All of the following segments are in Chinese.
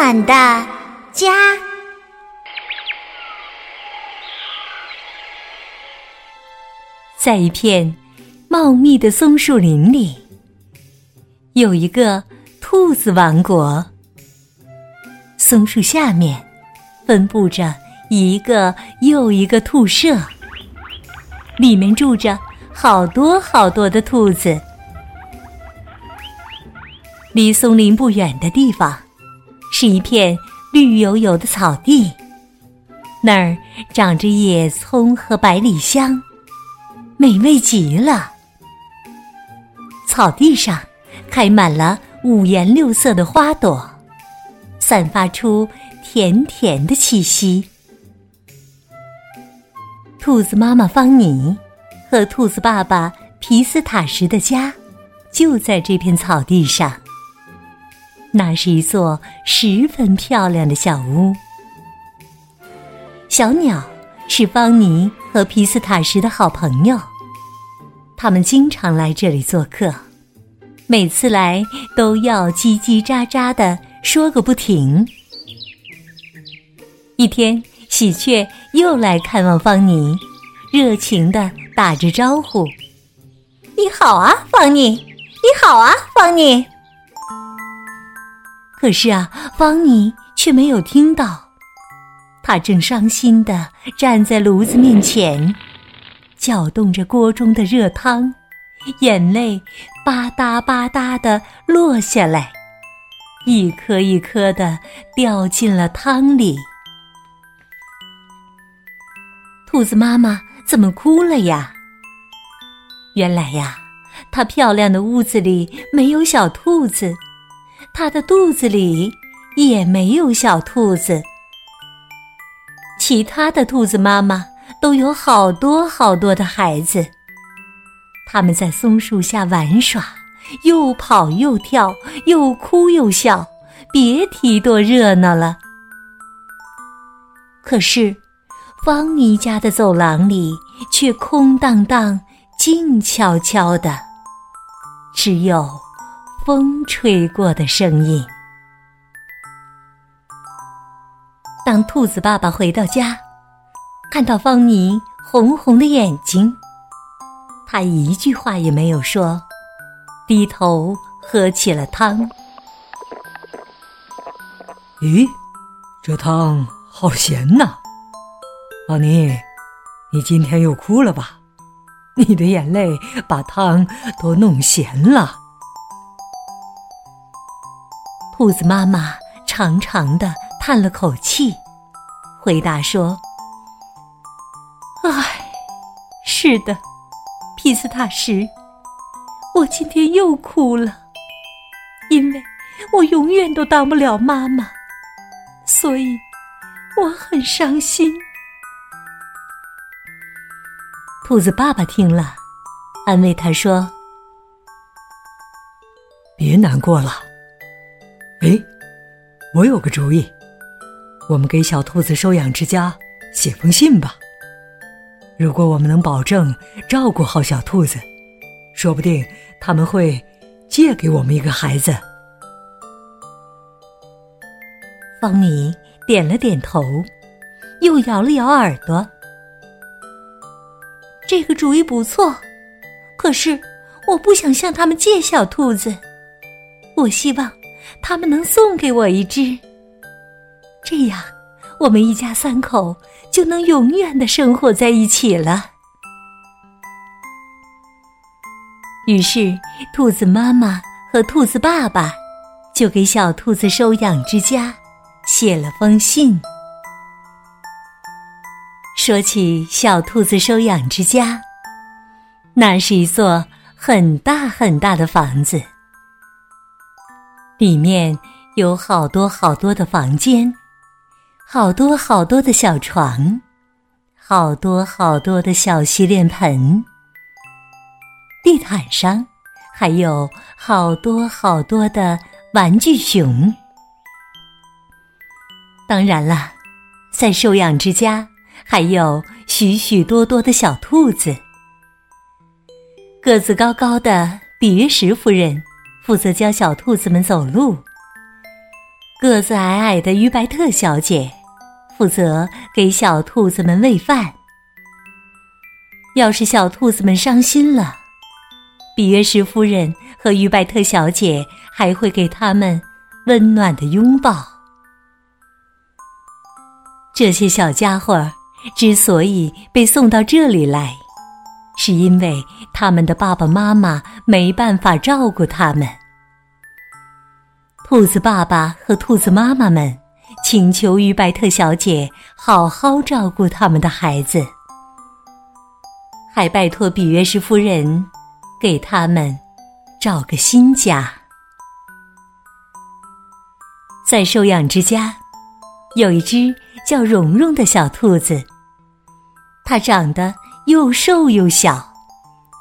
暖的家，在一片茂密的松树林里，有一个兔子王国。松树下面分布着一个又一个兔舍，里面住着好多好多的兔子。离松林不远的地方。是一片绿油油的草地，那儿长着野葱和百里香，美味极了。草地上开满了五颜六色的花朵，散发出甜甜的气息。兔子妈妈方妮和兔子爸爸皮斯塔什的家就在这片草地上。那是一座十分漂亮的小屋。小鸟是邦尼和皮斯塔什的好朋友，他们经常来这里做客，每次来都要叽叽喳喳的说个不停。一天，喜鹊又来看望方妮，热情的打着招呼：“你好啊，方妮！你好啊，方妮！”可是啊，方妮却没有听到。他正伤心的站在炉子面前，搅动着锅中的热汤，眼泪吧嗒吧嗒的落下来，一颗一颗的掉进了汤里。兔子妈妈怎么哭了呀？原来呀，她漂亮的屋子里没有小兔子。它的肚子里也没有小兔子，其他的兔子妈妈都有好多好多的孩子。他们在松树下玩耍，又跑又跳，又哭又笑，别提多热闹了。可是，方妮家的走廊里却空荡荡、静悄悄的，只有。风吹过的声音。当兔子爸爸回到家，看到方妮红红的眼睛，他一句话也没有说，低头喝起了汤。咦，这汤好咸呐！方妮，你今天又哭了吧？你的眼泪把汤都弄咸了。兔子妈妈长长的叹了口气，回答说：“唉，是的，皮斯塔什，我今天又哭了，因为我永远都当不了妈妈，所以我很伤心。”兔子爸爸听了，安慰他说：“别难过了。”哎，我有个主意，我们给小兔子收养之家写封信吧。如果我们能保证照顾好小兔子，说不定他们会借给我们一个孩子。方米点了点头，又摇了摇耳朵。这个主意不错，可是我不想向他们借小兔子，我希望。他们能送给我一只，这样我们一家三口就能永远的生活在一起了。于是，兔子妈妈和兔子爸爸就给小兔子收养之家写了封信。说起小兔子收养之家，那是一座很大很大的房子。里面有好多好多的房间，好多好多的小床，好多好多的小洗脸盆。地毯上还有好多好多的玩具熊。当然了，在收养之家还有许许多多的小兔子。个子高高的比约什夫人负责教小兔子们走路。个子矮矮的于白特小姐负责给小兔子们喂饭。要是小兔子们伤心了，比约什夫人和于白特小姐还会给他们温暖的拥抱。这些小家伙之所以被送到这里来，是因为他们的爸爸妈妈没办法照顾他们。兔子爸爸和兔子妈妈们请求于白特小姐好好照顾他们的孩子，还拜托比约什夫人给他们找个新家。在收养之家，有一只叫蓉蓉的小兔子，它长得。又瘦又小，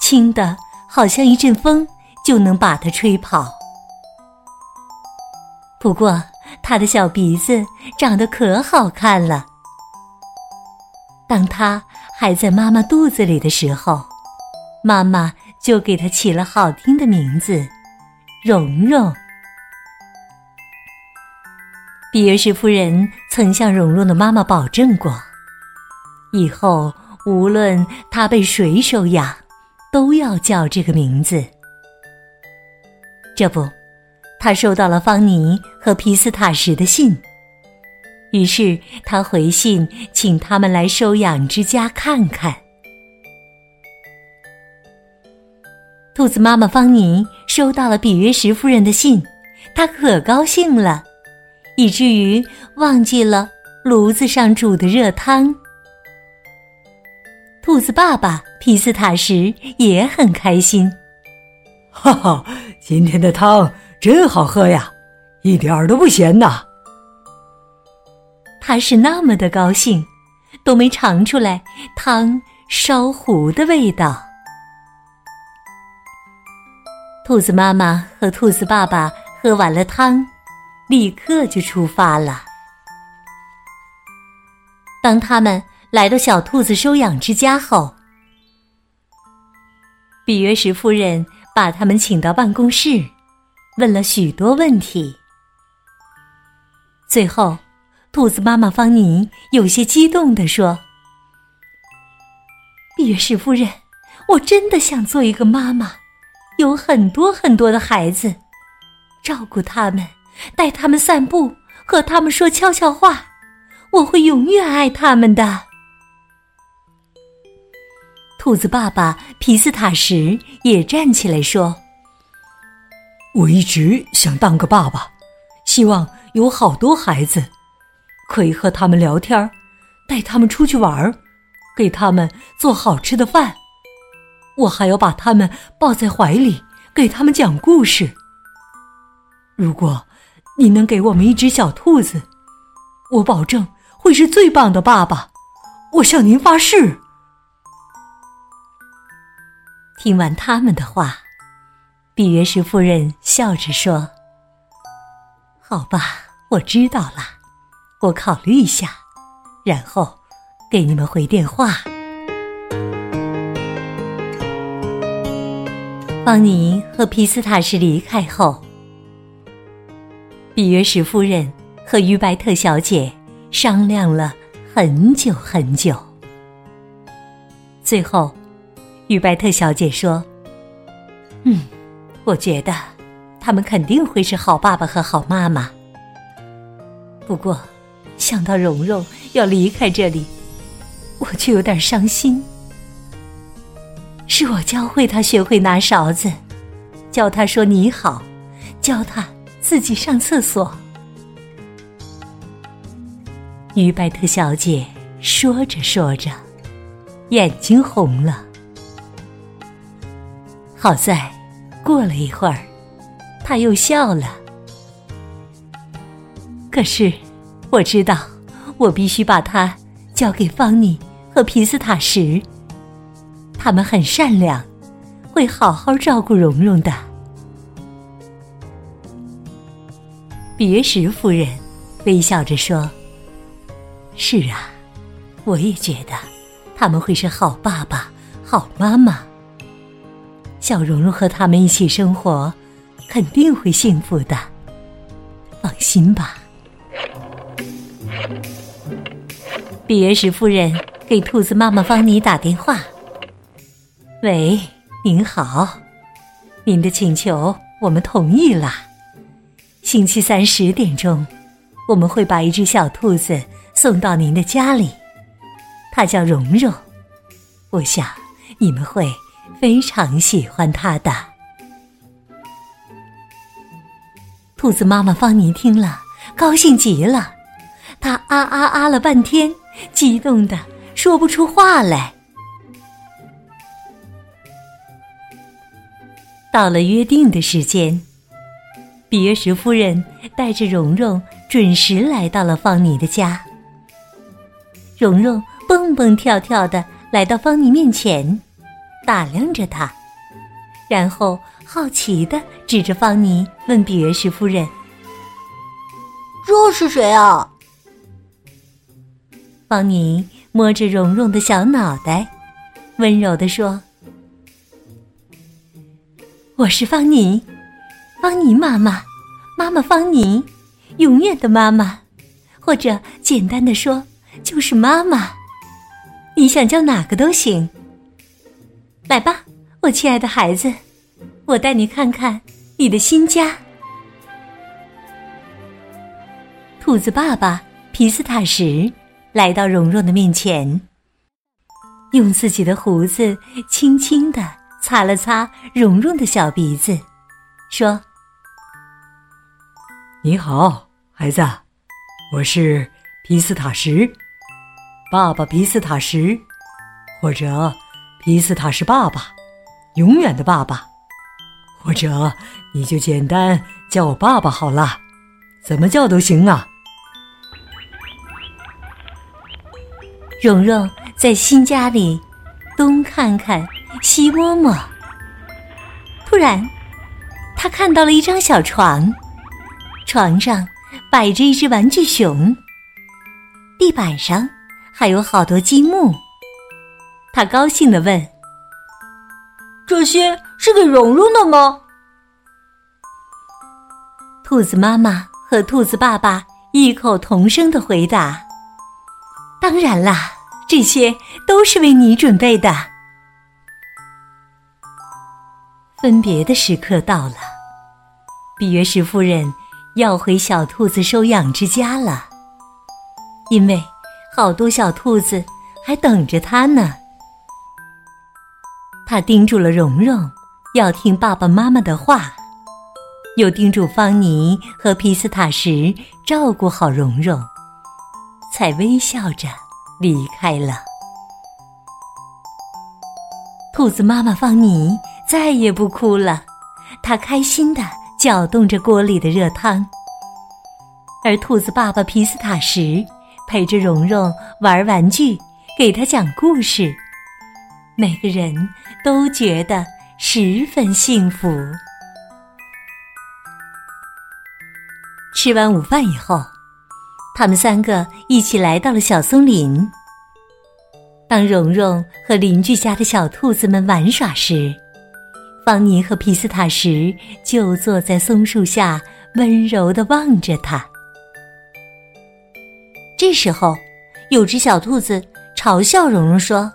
轻的好像一阵风就能把它吹跑。不过，他的小鼻子长得可好看了。当他还在妈妈肚子里的时候，妈妈就给它起了好听的名字——蓉蓉。比尔什夫人曾向蓉蓉的妈妈保证过，以后。无论他被谁收养，都要叫这个名字。这不，他收到了方尼和皮斯塔什的信，于是他回信请他们来收养之家看看。兔子妈妈方尼收到了比约什夫人的信，她可高兴了，以至于忘记了炉子上煮的热汤。兔子爸爸皮斯塔什也很开心，哈哈，今天的汤真好喝呀，一点儿都不咸呐。他是那么的高兴，都没尝出来汤烧糊的味道。兔子妈妈和兔子爸爸喝完了汤，立刻就出发了。当他们。来到小兔子收养之家后，比约什夫人把他们请到办公室，问了许多问题。最后，兔子妈妈方妮有些激动地说：“比约什夫人，我真的想做一个妈妈，有很多很多的孩子，照顾他们，带他们散步，和他们说悄悄话，我会永远爱他们的。”兔子爸爸皮斯塔什也站起来说：“我一直想当个爸爸，希望有好多孩子，可以和他们聊天，带他们出去玩，给他们做好吃的饭。我还要把他们抱在怀里，给他们讲故事。如果你能给我们一只小兔子，我保证会是最棒的爸爸。我向您发誓。”听完他们的话，比约什夫人笑着说：“好吧，我知道了，我考虑一下，然后给你们回电话。”邦尼和皮斯塔什离开后，比约什夫人和于白特小姐商量了很久很久，最后。于白特小姐说：“嗯，我觉得他们肯定会是好爸爸和好妈妈。不过，想到蓉蓉要离开这里，我却有点伤心。是我教会他学会拿勺子，教他说你好，教他自己上厕所。”于白特小姐说着说着，眼睛红了。好在，过了一会儿，他又笑了。可是，我知道，我必须把它交给方妮和皮斯塔什。他们很善良，会好好照顾蓉蓉的。比约什夫人微笑着说：“是啊，我也觉得他们会是好爸爸、好妈妈。小蓉蓉和他们一起生活，肯定会幸福的。放心吧。”比约什夫人给兔子妈妈方妮打电话：“喂，您好，您的请求我们同意了。星期三十点钟，我们会把一只小兔子送到您的家里，它叫蓉蓉。我想你们会非常喜欢它的。”兔子妈妈方妮听了，高兴极了，她啊啊啊了半天。激动的说不出话来。到了约定的时间，比约什夫人带着蓉蓉准时来到了方妮的家。蓉蓉蹦蹦跳跳的来到方妮面前，打量着他，然后好奇的指着方妮问比约什夫人：“这是谁啊？”方妮摸着蓉蓉的小脑袋，温柔的说：“我是方妮，方妮妈妈，妈妈方妮，永远的妈妈，或者简单的说，就是妈妈。你想叫哪个都行。来吧，我亲爱的孩子，我带你看看你的新家。”兔子爸爸皮斯塔什。来到蓉蓉的面前，用自己的胡子轻轻的擦了擦蓉蓉的小鼻子，说：“你好，孩子，我是皮斯塔什，爸爸皮斯塔什，或者皮斯塔是爸爸，永远的爸爸，或者你就简单叫我爸爸好了，怎么叫都行啊。”蓉蓉在新家里东看看西摸摸，突然，她看到了一张小床，床上摆着一只玩具熊，地板上还有好多积木。她高兴地问：“这些是给蓉蓉的吗？”兔子妈妈和兔子爸爸异口同声的回答。当然啦，这些都是为你准备的。分别的时刻到了，比约什夫人要回小兔子收养之家了，因为好多小兔子还等着她呢。他叮嘱了蓉蓉要听爸爸妈妈的话，又叮嘱方妮和皮斯塔什照顾好蓉蓉。才微笑着离开了。兔子妈妈方妮再也不哭了，她开心的搅动着锅里的热汤。而兔子爸爸皮斯塔什陪着蓉蓉玩玩具，给她讲故事，每个人都觉得十分幸福。吃完午饭以后。他们三个一起来到了小松林。当蓉蓉和邻居家的小兔子们玩耍时，方妮和皮斯塔什就坐在松树下，温柔的望着他。这时候，有只小兔子嘲笑蓉蓉说：“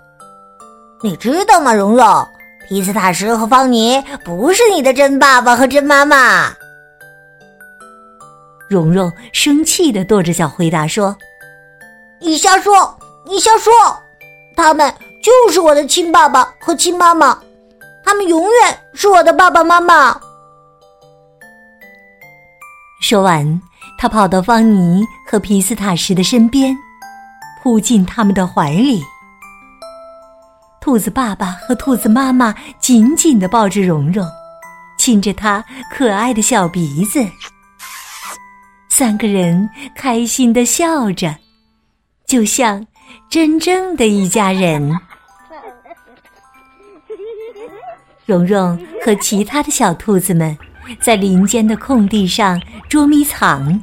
你知道吗，蓉蓉，皮斯塔什和方尼不是你的真爸爸和真妈妈。”蓉蓉生气的跺着脚回答说：“你瞎说！你瞎说！他们就是我的亲爸爸和亲妈妈，他们永远是我的爸爸妈妈。”说完，他跑到方尼和皮斯塔什的身边，扑进他们的怀里。兔子爸爸和兔子妈妈紧紧的抱着蓉蓉，亲着她可爱的小鼻子。三个人开心的笑着，就像真正的一家人。蓉蓉和其他的小兔子们在林间的空地上捉迷藏，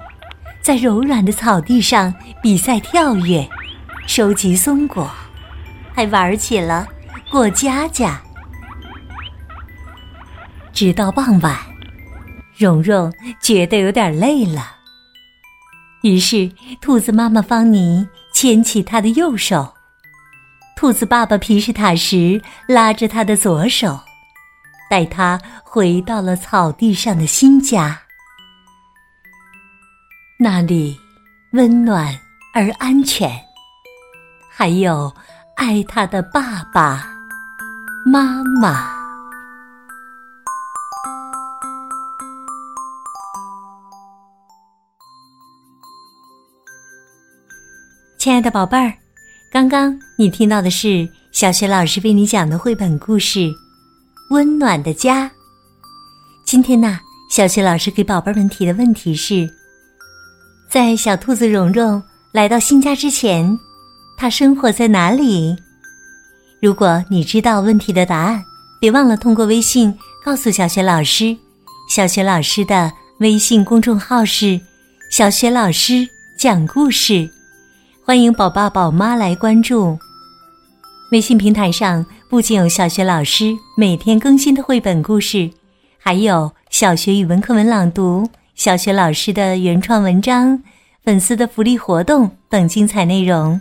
在柔软的草地上比赛跳跃，收集松果，还玩起了过家家。直到傍晚，蓉蓉觉得有点累了，于是兔子妈妈方妮牵起她的右手，兔子爸爸皮什塔什拉着她的左手。带他回到了草地上的新家，那里温暖而安全，还有爱他的爸爸妈妈。亲爱的宝贝儿，刚刚你听到的是小雪老师为你讲的绘本故事。温暖的家。今天呢，小雪老师给宝贝们提的问题是：在小兔子蓉蓉来到新家之前，它生活在哪里？如果你知道问题的答案，别忘了通过微信告诉小雪老师。小雪老师的微信公众号是“小雪老师讲故事”，欢迎宝爸宝妈来关注。微信平台上不仅有小学老师每天更新的绘本故事，还有小学语文课文朗读、小学老师的原创文章、粉丝的福利活动等精彩内容。